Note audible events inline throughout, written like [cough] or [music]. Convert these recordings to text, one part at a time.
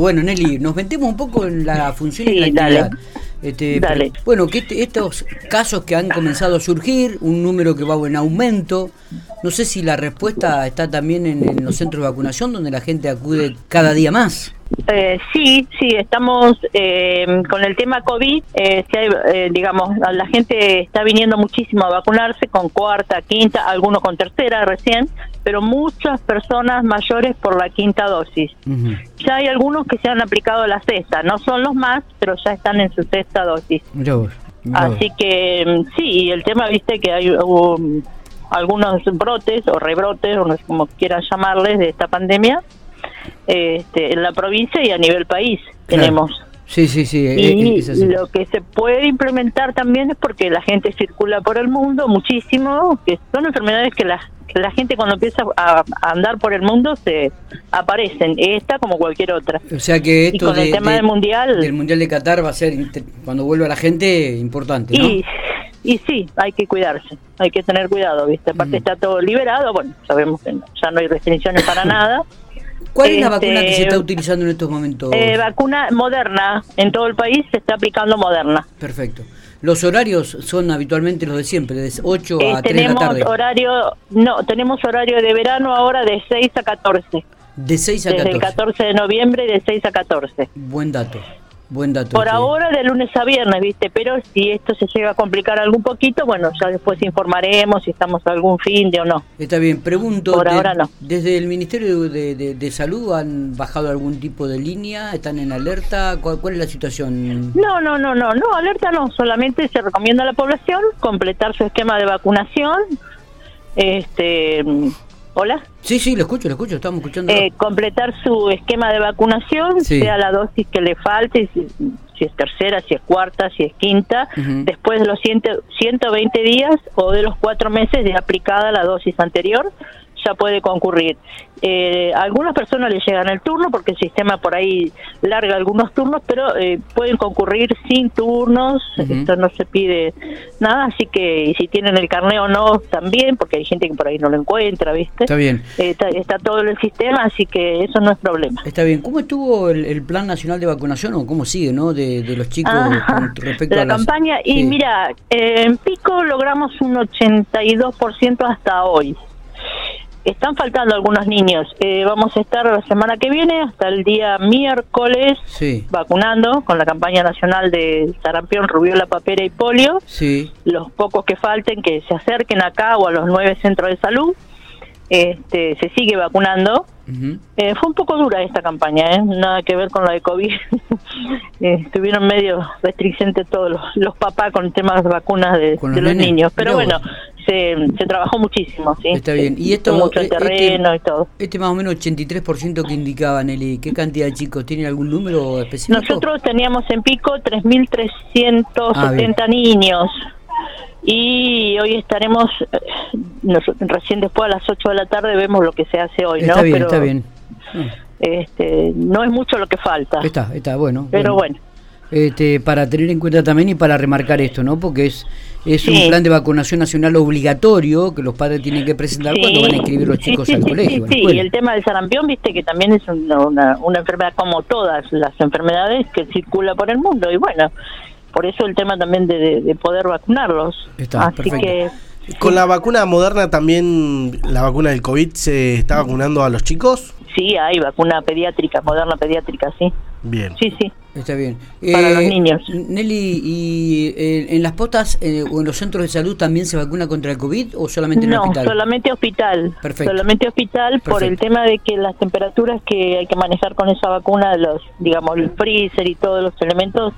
Bueno, Nelly, nos metemos un poco en la función y Sí, la dale. actividad. Este, Dale. pero- bueno, que este- estos casos que han comenzado a surgir, un número que va en aumento, no sé si la respuesta está también en, en los centros de vacunación donde la gente acude cada día más. Eh, sí, sí, estamos eh, con el tema COVID, eh, sí hay, eh, digamos, la gente está viniendo muchísimo a vacunarse con cuarta, quinta, algunos con tercera recién, pero muchas personas mayores por la quinta dosis. Ya hay algunos que se han aplicado la sexta, no son los más, pero ya están en su sexta dosis. Así que mm, sí, y el tema, viste, que hay hubo, mm, algunos brotes o rebrotes, o cómo quieran llamarles, de esta pandemia este, en la provincia y a nivel país Claro. tenemos. Sí, sí, sí, eh, Y es así. lo que se puede implementar también es porque la gente circula por el mundo muchísimo, que son enfermedades que la, que la gente cuando empieza a, a andar por el mundo se aparecen, esta como cualquier otra. O sea que Y esto con el tema de- del mundial, del Mundial de Qatar va a ser, cuando vuelva la gente, importante, ¿no? Y, y sí, hay que cuidarse, hay que tener cuidado, ¿viste? Aparte Mm. está todo liberado, bueno, sabemos que no- ya no hay restricciones para nada. ¿Cuál es la este, vacuna que se está utilizando en estos momentos? Eh, vacuna moderna, en todo el país se está aplicando moderna. Perfecto. Los horarios son habitualmente los de siempre, de 8 Eh, a 3 de la tenemos tarde. horario, no, tenemos horario de verano ahora de 6 a 14, De 6 a desde 14. el 14 de noviembre de 6 a 14. Buen dato. Buen dato. Por sí. ahora de lunes a viernes, ¿viste? Pero si esto se llega a complicar algún poquito, bueno, ya después informaremos si estamos a algún fin de o no. Está bien, pregunto. Por de- ahora no. ¿Desde el Ministerio de, de- de Salud han bajado algún tipo de línea? ¿Están en alerta? ¿Cuál, cuál es la situación? No, no, no, no, no, alerta no, solamente se recomienda a la población completar su esquema de vacunación. Este, hola, Sí, sí, lo escucho, lo escucho, estamos escuchando. eh, completar su esquema de vacunación, Sí. sea la dosis que le falte, si, si es tercera, si es cuarta, si es quinta, Ujú. después de los 100 120 días o de los cuatro meses de aplicada la dosis anterior, ya puede concurrir. Eh, a algunas personas les llegan el turno porque el sistema por ahí larga algunos turnos, pero eh, pueden concurrir sin turnos, Ujú. esto no se pide nada, así que si tienen el carné o no también, porque hay gente que por ahí no lo encuentra, ¿viste? Está bien. Eh, está, está todo en el sistema, así que eso no es problema. Está bien. ¿Cómo estuvo el, el Plan Nacional de Vacunación o cómo sigue, no? De, de los chicos con respecto la a las... campaña, y Sí. mira, eh, en Pico logramos un 82% hasta hoy. Están faltando algunos niños. Eh, vamos a estar la semana que viene, hasta el día miércoles, Sí, vacunando con la campaña nacional de sarampión, rubiola, papera y polio. sí. Los pocos que falten, que se acerquen acá o a los nueve centros de salud. Este, se sigue vacunando. Ujú. Eh, fue un poco dura esta campaña, ¿eh? nada que ver con la de COVID. [laughs] Eh, estuvieron medio restricentes todos los, los papás con temas de vacunas de, los nenes. niños. Pero Mirá bueno, se, se trabajó muchísimo, ¿sí? Está bien. Y esto, mucho el terreno y todo. Este más o menos 83% que indicaba Nelly, ¿qué cantidad de chicos? ¿Tiene algún número específico? Nosotros teníamos en pico Ah, 3.370 niños. Y hoy estaremos, eh, nos- recién después a las 8 de la tarde vemos lo que se hace hoy, Está ¿no? bien, Pero, está bien. Este, no es mucho lo que falta. Está, está, bueno. Pero bueno. Este, para tener en cuenta también y para remarcar esto, ¿no? Porque es, es un plan de vacunación nacional obligatorio que los padres tienen que presentar Sí, cuando van a inscribir los chicos sí, al colegio. Sí, y el tema del sarampión, viste que también es una, una, una enfermedad como todas las enfermedades que circula por el mundo. Y bueno, por eso el tema también de, de- de poder vacunarlos. Está, Así perfecto. que Con la vacuna moderna también, la vacuna del COVID, ¿se está vacunando a los chicos? sí, hay vacuna pediátrica, moderna pediátrica, sí. Bien. Sí, sí. Está bien. Para los niños. Nelly, ¿y eh, en las postas eh, o en los centros de salud también se vacuna contra el COVID o solamente en el No, hospital? solamente hospital. Perfecto. Solamente hospital por el tema de que las temperaturas que hay que manejar con esa vacuna, los, digamos, el freezer y todos los elementos,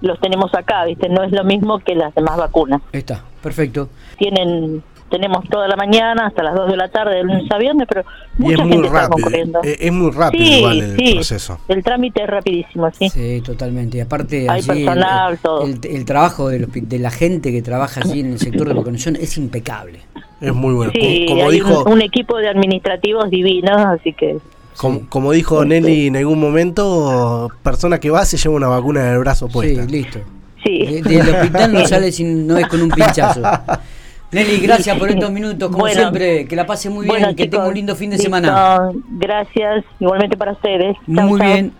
los tenemos acá, ¿viste? No es lo mismo que las demás vacunas. Está, perfecto. Tienen tenemos toda la mañana hasta las 2 de la tarde de lunes a viernes, pero Y mucha es muy gente está rápido. concurriendo. eh, Es muy rápido sí, igual el sí, proceso. el trámite es rapidísimo, sí. Sí, totalmente. Y aparte, Hay allí el- personal, el, todo. el- el trabajo de, los de la gente que trabaja allí en el sector de vacunación es impecable. Es muy bueno. Sí, como, como hay dijo, un, un equipo de administrativos divinos, así que como, como dijo Nelly en algún momento, persona que va se lleva una vacuna en el brazo puesta. Sí, listo. sí. De- del hospital no [laughs] sale si no es con un pinchazo. [laughs] Nelly, gracias por estos minutos, como Bueno. siempre. Que la pase muy bien, Bueno, que tenga un lindo fin de listo. semana. Gracias, igualmente para ustedes. Chau, Muy chau. bien.